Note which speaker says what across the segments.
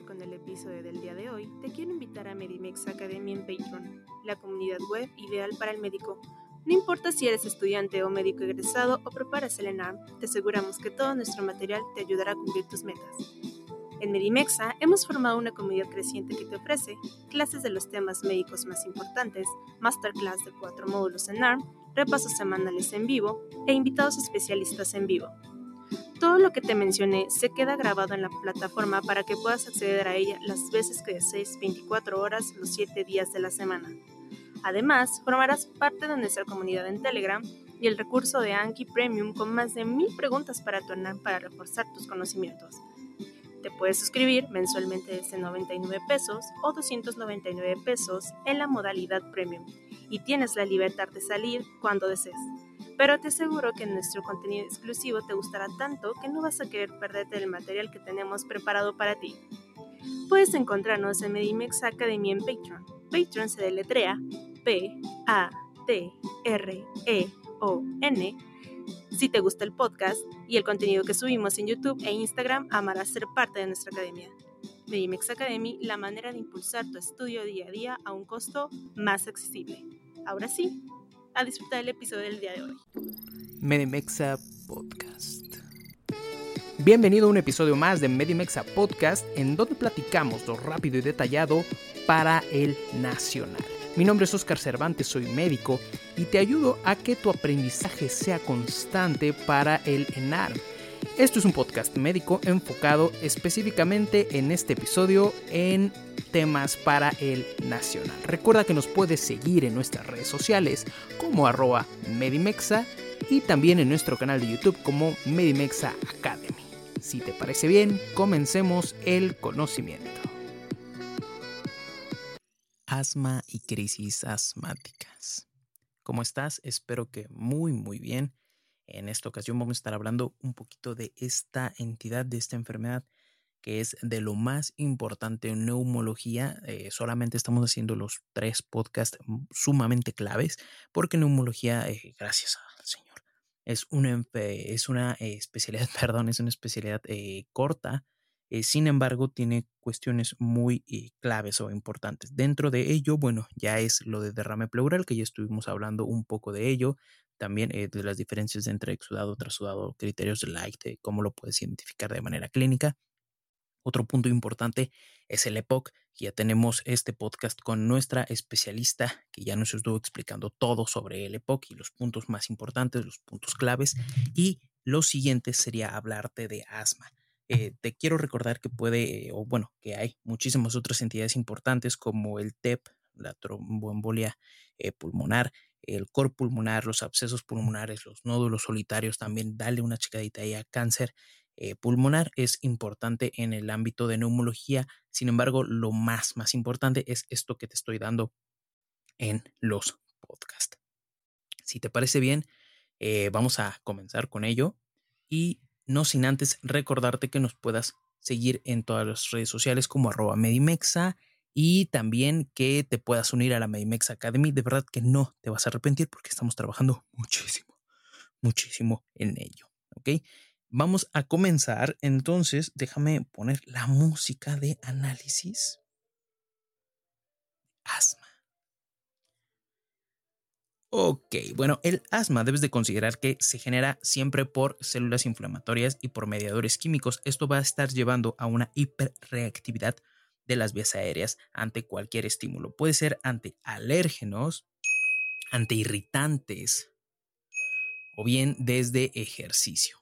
Speaker 1: con el episodio del día de hoy, te quiero invitar a Medimex Academy en Patreon, la comunidad web ideal para el médico. No importa si eres estudiante o médico egresado o preparas el ENARM, te aseguramos que todo nuestro material te ayudará a cumplir tus metas. En Medimexa hemos formado una comunidad creciente que te ofrece clases de los temas médicos más importantes, masterclass de cuatro módulos en ARM, repasos semanales en vivo e invitados especialistas en vivo. Todo lo que te mencioné se queda grabado en la plataforma para que puedas acceder a ella las veces que desees 24 horas los 7 días de la semana. Además, formarás parte de nuestra comunidad en Telegram y el recurso de Anki Premium con más de mil preguntas para tu para reforzar tus conocimientos. Te puedes suscribir mensualmente desde 99 pesos o 299 pesos en la modalidad Premium y tienes la libertad de salir cuando desees pero te aseguro que nuestro contenido exclusivo te gustará tanto que no vas a querer perderte el material que tenemos preparado para ti. Puedes encontrarnos en Medimex Academy en Patreon. Patreon se deletrea P-A-T-R-E-O-N. Si te gusta el podcast y el contenido que subimos en YouTube e Instagram, amarás ser parte de nuestra academia. Medimex Academy, la manera de impulsar tu estudio día a día a un costo más accesible. Ahora sí, a disfrutar el episodio del día de hoy.
Speaker 2: Medimexa Podcast. Bienvenido a un episodio más de Medimexa Podcast, en donde platicamos lo rápido y detallado para el nacional. Mi nombre es Oscar Cervantes, soy médico y te ayudo a que tu aprendizaje sea constante para el ENARM. Esto es un podcast médico enfocado específicamente en este episodio en temas para el nacional. Recuerda que nos puedes seguir en nuestras redes sociales como arroba Medimexa y también en nuestro canal de YouTube como Medimexa Academy. Si te parece bien, comencemos el conocimiento. Asma y crisis asmáticas. ¿Cómo estás? Espero que muy muy bien. En esta ocasión vamos a estar hablando un poquito de esta entidad, de esta enfermedad que es de lo más importante en neumología. Eh, solamente estamos haciendo los tres podcasts sumamente claves porque neumología, eh, gracias al Señor, es una, es una eh, especialidad, perdón, es una especialidad corta. sin embargo, tiene cuestiones muy claves o importantes. Dentro de ello, bueno, ya es lo de derrame pleural, que ya estuvimos hablando un poco de ello también de las diferencias entre exudado, trasudado, criterios de Light, cómo lo puedes identificar de manera clínica. Otro punto importante es el EPOC. Ya tenemos este podcast con nuestra especialista que ya nos estuvo explicando todo sobre el EPOC y los puntos más importantes, los puntos claves. Y lo siguiente sería hablarte de asma. Eh, te quiero recordar que puede, o bueno, que hay muchísimas otras entidades importantes como el TEP, la tromboembolia eh, pulmonar, el cor pulmonar, los abscesos pulmonares, los nódulos solitarios, también dale una checadita ahí a cáncer eh, pulmonar es importante en el ámbito de neumología. Sin embargo, lo más, más importante es esto que te estoy dando en los podcasts. Si te parece bien, eh, vamos a comenzar con ello. Y no sin antes recordarte que nos puedas seguir en todas las redes sociales como arroba Medimexa y también que te puedas unir a la Medimexa Academy. De verdad que no te vas a arrepentir porque estamos trabajando muchísimo, muchísimo en ello. Vamos a comenzar, entonces déjame poner la música de análisis. Asma. Ok, bueno, el asma debes de considerar que se genera siempre por células inflamatorias y por mediadores químicos. Esto va a estar llevando a una hiperreactividad de las vías aéreas ante cualquier estímulo. Puede ser ante alérgenos, ante irritantes o bien desde ejercicio.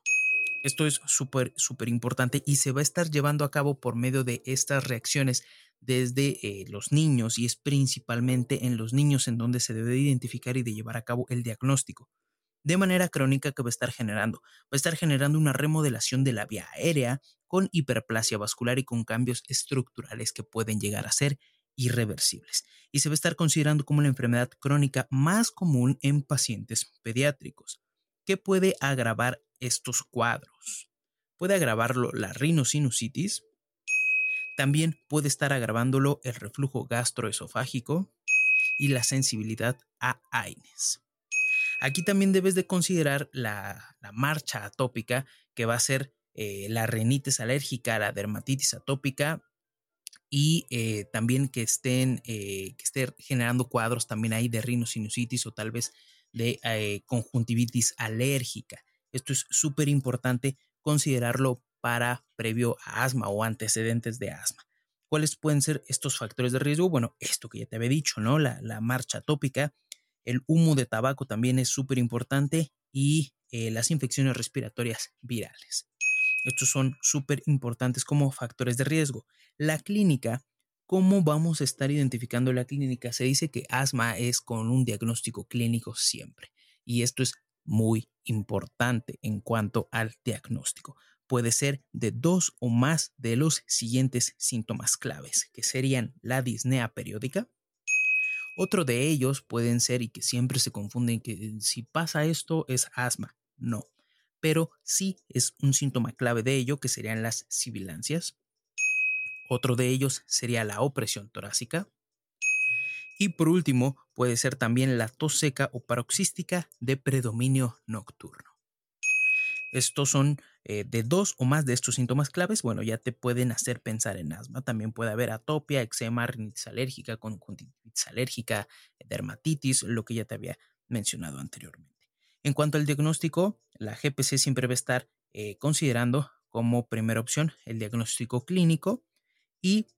Speaker 2: Esto es súper, súper importante y se va a estar llevando a cabo por medio de estas reacciones desde eh, los niños y es principalmente en los niños en donde se debe identificar y de llevar a cabo el diagnóstico. De manera crónica que va a estar generando, va a estar generando una remodelación de la vía aérea con hiperplasia vascular y con cambios estructurales que pueden llegar a ser irreversibles. Y se va a estar considerando como la enfermedad crónica más común en pacientes pediátricos, que puede agravar estos cuadros. Puede agravarlo la rinosinusitis, también puede estar agravándolo el reflujo gastroesofágico y la sensibilidad a AINES. Aquí también debes de considerar la, marcha atópica que va a ser eh, la rinitis alérgica, la dermatitis atópica y eh, también que estén eh, que esté generando cuadros también ahí de rinosinusitis o tal vez de conjuntivitis alérgica. Esto es súper importante considerarlo para previo a asma o antecedentes de asma. ¿Cuáles pueden ser estos factores de riesgo? Bueno, esto que ya te había dicho, ¿no? La, marcha tópica, el humo de tabaco también es súper importante y eh, las infecciones respiratorias virales. Estos son súper importantes como factores de riesgo. La clínica, ¿cómo vamos a estar identificando la clínica? Se dice que asma es con un diagnóstico clínico siempre. Y esto es muy importante en cuanto al diagnóstico. Puede ser de dos o más de los siguientes síntomas claves, que serían la disnea periódica. Otro de ellos pueden ser y que siempre se confunden que si pasa esto es asma. No, pero sí es un síntoma clave de ello que serían las sibilancias. Otro de ellos sería la opresión torácica. Y por último, puede ser también la tos seca o paroxística de predominio nocturno. Estos son eh, de dos o más de estos síntomas claves, bueno, ya te pueden hacer pensar en asma. También puede haber atopia, eczema, rinitis alérgica, conjuntivitis alérgica, dermatitis, lo que ya te había mencionado anteriormente. En cuanto al diagnóstico, la GPC siempre va a estar eh, considerando como primera opción el diagnóstico clínico y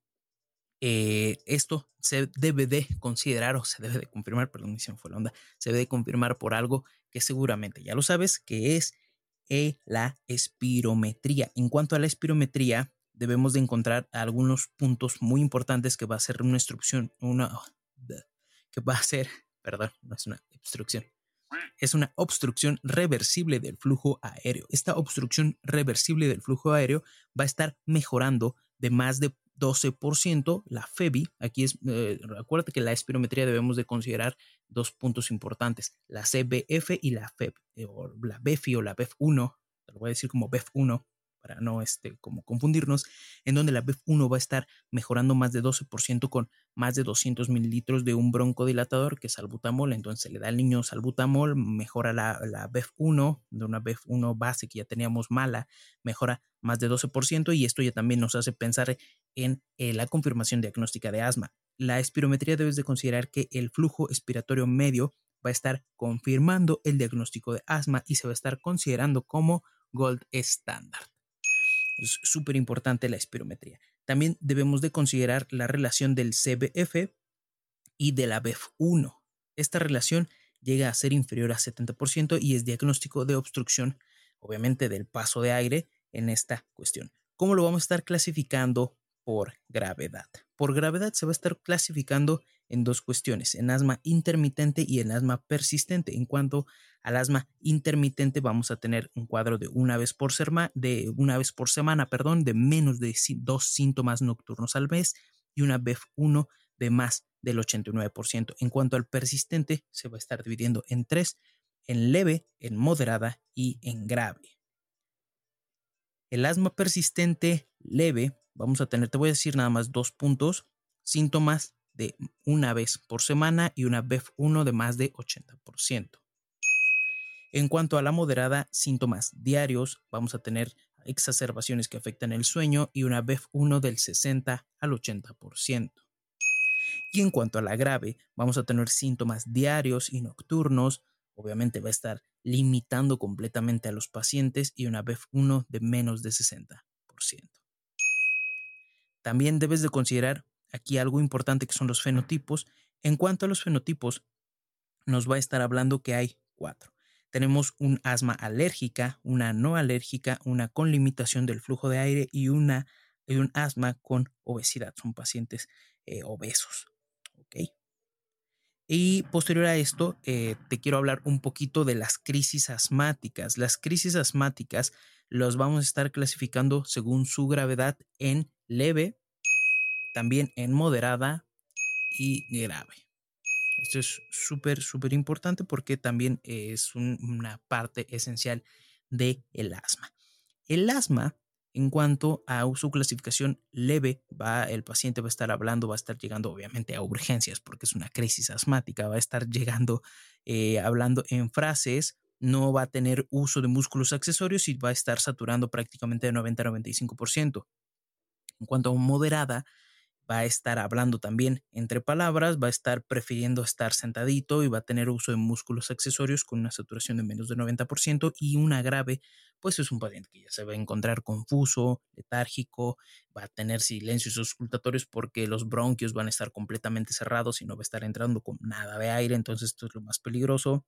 Speaker 2: eh, esto se debe de considerar o se debe de confirmar, perdón, me fue la onda, se debe de confirmar por algo que seguramente ya lo sabes, que es eh, la espirometría. En cuanto a la espirometría, debemos de encontrar algunos puntos muy importantes que va a ser una instrucción, una, que va a ser, perdón, no es una obstrucción, es una obstrucción reversible del flujo aéreo. Esta obstrucción reversible del flujo aéreo va a estar mejorando de más de 12%, la FEBI, aquí es, eh, acuérdate que la espirometría debemos de considerar dos puntos importantes, la CBF y la FEB, eh, o la BEFI o la BEF1, te lo voy a decir como BEF1, para no este, como confundirnos, en donde la BEF1 va a estar mejorando más de 12% con más de 200 mililitros de un broncodilatador que es salbutamol. Entonces le da al niño salbutamol, mejora la, la BEF1, de una BEF1 base que ya teníamos mala, mejora más de 12% y esto ya también nos hace pensar en eh, la confirmación diagnóstica de asma. La espirometría debes de considerar que el flujo expiratorio medio va a estar confirmando el diagnóstico de asma y se va a estar considerando como gold estándar. Es súper importante la espirometría. También debemos de considerar la relación del CBF y de la BEF1. Esta relación llega a ser inferior a 70% y es diagnóstico de obstrucción, obviamente del paso de aire en esta cuestión. ¿Cómo lo vamos a estar clasificando? Por gravedad. Por gravedad se va a estar clasificando en dos cuestiones, en asma intermitente y en asma persistente. En cuanto al asma intermitente, vamos a tener un cuadro de una vez por, semana, de una vez por semana, perdón, de menos de dos síntomas nocturnos al mes y una BEF1 de más del 89%. En cuanto al persistente, se va a estar dividiendo en tres, en leve, en moderada y en grave. El asma persistente leve, vamos a tener, te voy a decir nada más dos puntos, síntomas de una vez por semana y una BEF1 de más de 80%. En cuanto a la moderada, síntomas diarios, vamos a tener exacerbaciones que afectan el sueño y una BEF1 del 60 al 80%. Y en cuanto a la grave, vamos a tener síntomas diarios y nocturnos, obviamente va a estar limitando completamente a los pacientes y una BEF1 de menos de 60%. También debes de considerar aquí algo importante que son los fenotipos. En cuanto a los fenotipos, nos va a estar hablando que hay cuatro. Tenemos un asma alérgica, una no alérgica, una con limitación del flujo de aire y, una, un asma con obesidad. Son pacientes eh, obesos. Y posterior a esto, eh, te quiero hablar un poquito de las crisis asmáticas. Las crisis asmáticas los vamos a estar clasificando según su gravedad en leve, también en moderada y grave. Esto es súper, súper importante porque también es una parte esencial del el asma. El asma, en cuanto a su clasificación leve, va, el paciente va a estar hablando, va a estar llegando obviamente a urgencias porque es una crisis asmática, va a estar llegando eh, hablando en frases, no va a tener uso de músculos accesorios y va a estar saturando prácticamente de 90 a 95%. En cuanto a moderada, va a estar hablando también entre palabras, va a estar prefiriendo estar sentadito y va a tener uso de músculos accesorios con una saturación de menos de 90% y una grave, pues es un paciente que ya se va a encontrar confuso, letárgico, va a tener silencios auscultatorios porque los bronquios van a estar completamente cerrados y no va a estar entrando con nada de aire, entonces esto es lo más peligroso.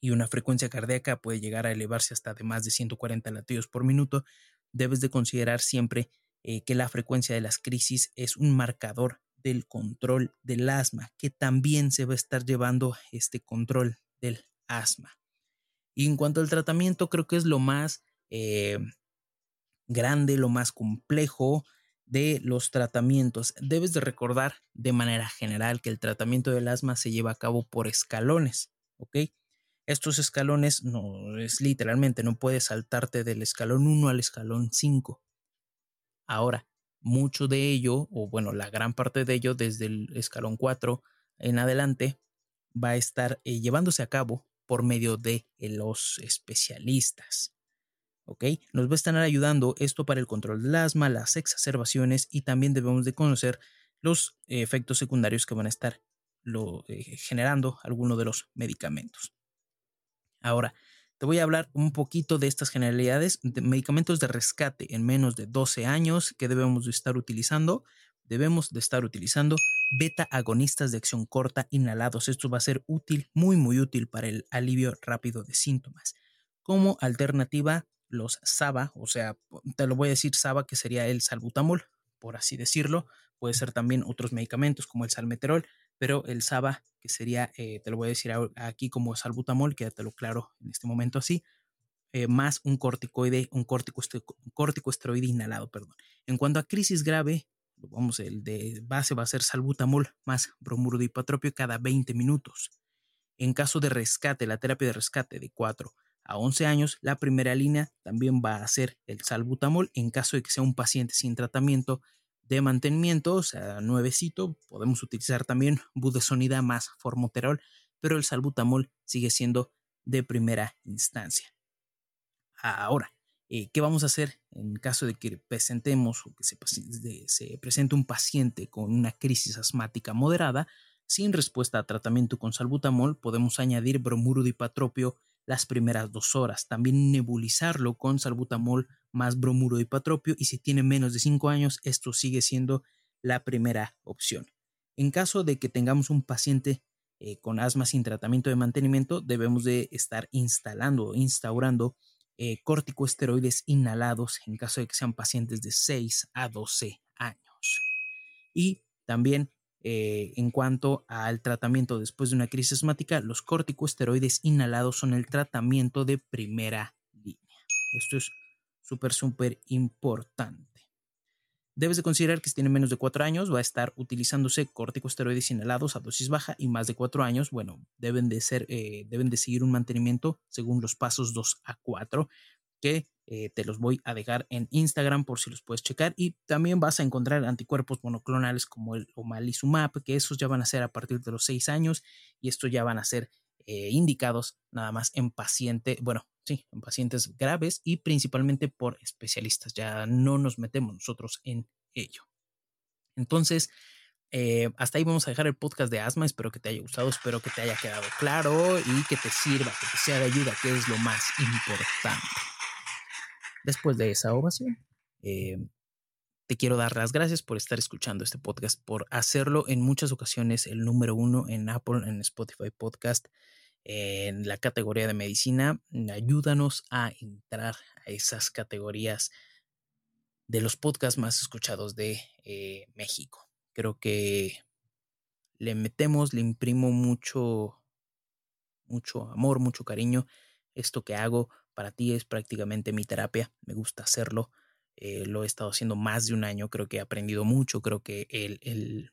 Speaker 2: Y una frecuencia cardíaca puede llegar a elevarse hasta de más de 140 latidos por minuto. Debes de considerar siempre eh, que la frecuencia de las crisis es un marcador del control del asma, que también se va a estar llevando este control del asma. Y en cuanto al tratamiento, creo que es lo más eh, grande, lo más complejo de los tratamientos. Debes de recordar de manera general que el tratamiento del asma se lleva a cabo por escalones, ¿ok? Estos escalones no es literalmente, no puedes saltarte del escalón 1 al escalón 5. Ahora, mucho de ello, o bueno, la gran parte de ello desde el escalón 4 en adelante, va a estar eh, llevándose a cabo por medio de los especialistas. ¿Ok? Nos va a estar ayudando esto para el control del asma, las exacerbaciones y también debemos de conocer los efectos secundarios que van a estar eh, generando algunos de los medicamentos. Ahora, te voy a hablar un poquito de estas generalidades de medicamentos de rescate en menos de 12 años que debemos de estar utilizando. Debemos de estar utilizando beta agonistas de acción corta inhalados. Esto va a ser útil, muy muy útil para el alivio rápido de síntomas. Como alternativa, los SABA, o sea, te lo voy a decir SABA que sería el salbutamol, por así decirlo. Puede ser también otros medicamentos como el salmeterol, pero el SABA, que sería, eh, te lo voy a decir aquí como salbutamol, quédatelo claro en este momento así, eh, más un corticoide, un corticoesteroide inhalado, perdón. En cuanto a crisis grave, vamos, el de base va a ser salbutamol más bromuro de hipotropio cada 20 minutos. En caso de rescate, la terapia de rescate de 4 a 11 años, la primera línea también va a ser el salbutamol en caso de que sea un paciente sin tratamiento de mantenimiento, o sea, nuevecito, podemos utilizar también budesonida más formoterol, pero el salbutamol sigue siendo de primera instancia. Ahora, eh, ¿qué vamos a hacer en caso de que presentemos o que se, se presente un paciente con una crisis asmática moderada? Sin respuesta a tratamiento con salbutamol, podemos añadir bromuro de las primeras dos horas. También nebulizarlo con salbutamol más bromuro de hipatropio y si tiene menos de 5 años, esto sigue siendo la primera opción. En caso de que tengamos un paciente eh, con asma sin tratamiento de mantenimiento, debemos de estar instalando o instaurando eh, corticosteroides inhalados en caso de que sean pacientes de 6 a 12 años. Y también eh, en cuanto al tratamiento después de una crisis asmática, los corticosteroides inhalados son el tratamiento de primera línea. Esto es súper, súper importante. Debes de considerar que si tiene menos de 4 años va a estar utilizándose corticosteroides inhalados a dosis baja y más de 4 años, bueno, deben de, ser, eh, deben de seguir un mantenimiento según los pasos 2 a 4 que eh, te los voy a dejar en Instagram por si los puedes checar. Y también vas a encontrar anticuerpos monoclonales como el omalizumab, que esos ya van a ser a partir de los 6 años y estos ya van a ser eh, indicados nada más en paciente, bueno, sí, en pacientes graves y principalmente por especialistas. Ya no nos metemos nosotros en ello. Entonces, eh, hasta ahí vamos a dejar el podcast de asma. Espero que te haya gustado, espero que te haya quedado claro y que te sirva, que te sea de ayuda, que es lo más importante. Después de esa ovación, eh, te quiero dar las gracias por estar escuchando este podcast, por hacerlo en muchas ocasiones el número uno en Apple, en Spotify Podcast, en la categoría de medicina. Ayúdanos a entrar a esas categorías de los podcasts más escuchados de eh, México. Creo que le metemos, le imprimo mucho, mucho amor, mucho cariño. Esto que hago para ti es prácticamente mi terapia. Me gusta hacerlo. Eh, lo he estado haciendo más de un año. Creo que he aprendido mucho. Creo que el, el,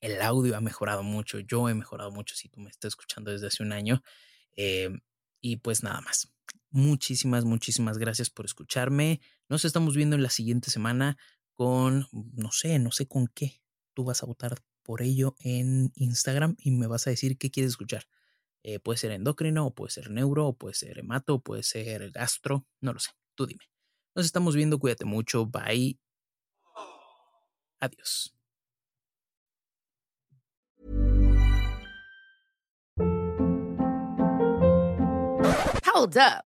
Speaker 2: el, audio ha mejorado mucho. Yo he mejorado mucho si tú me estás escuchando desde hace un año. Eh, y pues nada más. Muchísimas, muchísimas gracias por escucharme. Nos estamos viendo en la siguiente semana con, no sé, no sé con qué. Tú vas a votar por ello en Instagram y me vas a decir qué quieres escuchar. Eh, puede ser endocrino, puede ser neuro, puede ser hemato, puede ser gastro, no lo sé. Tú dime. Nos estamos viendo, cuídate mucho, bye. Adiós.
Speaker 3: Hold up.